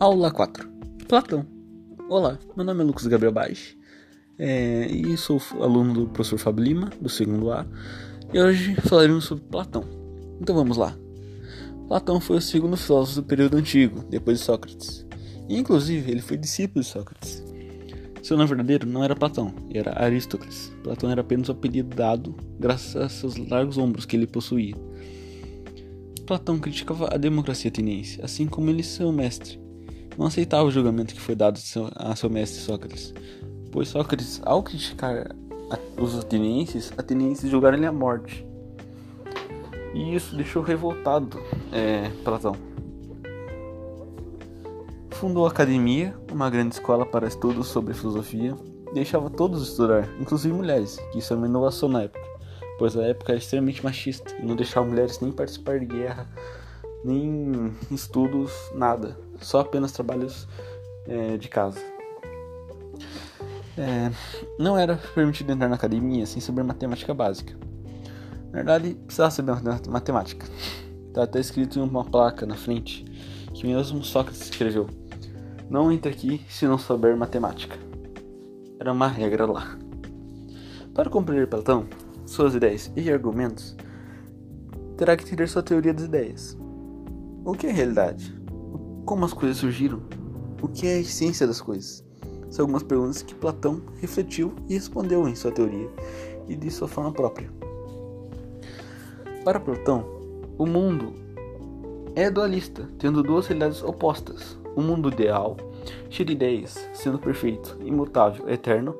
Aula 4 Platão Olá, meu nome é Lucas Gabriel Baix é, e sou aluno do professor Fábio Lima, do segundo A, e hoje falaremos sobre Platão. Então vamos lá. Platão foi o segundo filósofo do período antigo, depois de Sócrates. E, inclusive, ele foi discípulo de Sócrates. Seu nome verdadeiro não era Platão, era Aristóteles. Platão era apenas o apelido dado graças a seus largos ombros que ele possuía. Platão criticava a democracia ateniense, assim como ele seu mestre. Não aceitava o julgamento que foi dado a seu mestre Sócrates, pois Sócrates, ao criticar os atenienses, atenienses julgaram ele à morte. E isso deixou revoltado é, Platão. Fundou a academia, uma grande escola para estudos sobre filosofia, deixava todos estudar, inclusive mulheres, que isso é uma inovação na época pois a época era extremamente machista e não deixava mulheres nem participar de guerra, nem estudos, nada, só apenas trabalhos é, de casa. É, não era permitido entrar na academia sem saber matemática básica. Na verdade, precisava saber matemática. Está até escrito em uma placa na frente que mesmo Sócrates escreveu: Não entre aqui se não souber matemática. Era uma regra lá. Para compreender Platão, suas ideias e argumentos, terá que ter sua teoria das ideias. O que é realidade? Como as coisas surgiram? O que é a essência das coisas? São algumas perguntas que Platão refletiu e respondeu em sua teoria e de sua forma própria. Para Platão, o mundo é dualista, tendo duas realidades opostas: o mundo ideal, cheio de ideias, sendo perfeito, imutável, eterno,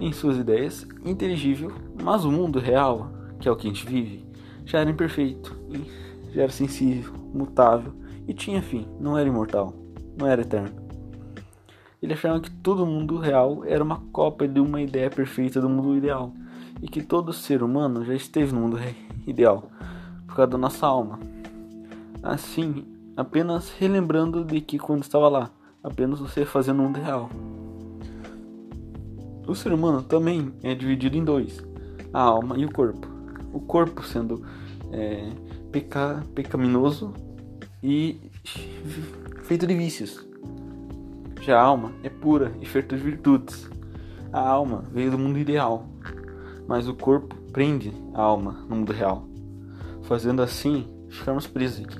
em suas ideias, inteligível, mas o mundo real, que é o que a gente vive, já era imperfeito, já era sensível, mutável e tinha fim, não era imortal, não era eterno. Ele afirma que todo mundo real era uma cópia de uma ideia perfeita do mundo ideal e que todo ser humano já esteve no mundo ideal por causa da nossa alma. Assim, apenas relembrando de que quando estava lá, apenas você fazendo o mundo real. O ser humano também é dividido em dois: a alma e o corpo. O corpo sendo é, peca, pecaminoso e feito de vícios. Já a alma é pura e feita de virtudes. A alma veio do mundo ideal, mas o corpo prende a alma no mundo real, fazendo assim ficarmos presos aqui.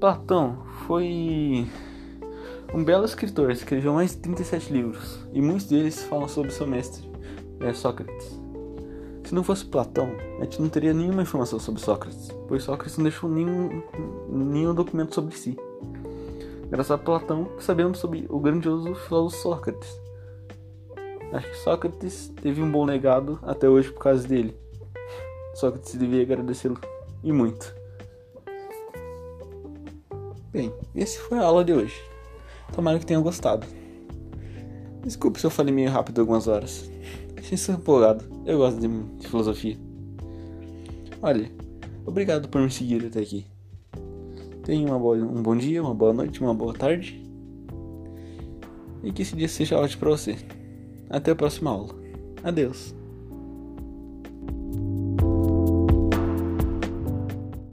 Platão foi um belo escritor, escreveu mais de 37 livros, e muitos deles falam sobre seu mestre, Sócrates. Se não fosse Platão, a gente não teria nenhuma informação sobre Sócrates, pois Sócrates não deixou nenhum, nenhum documento sobre si. Graças a Platão, sabemos sobre o grandioso filósofo Sócrates. Acho que Sócrates teve um bom legado até hoje por causa dele. Sócrates devia agradecê-lo e muito. Bem, esse foi a aula de hoje. Tomara que tenham gostado. Desculpe se eu falei meio rápido algumas horas. Sinto empolgado. Eu gosto de, de filosofia. Olha, obrigado por me seguir até aqui. Tenha uma boa, um bom dia, uma boa noite, uma boa tarde. E que esse dia seja ótimo para você. Até a próxima aula. Adeus.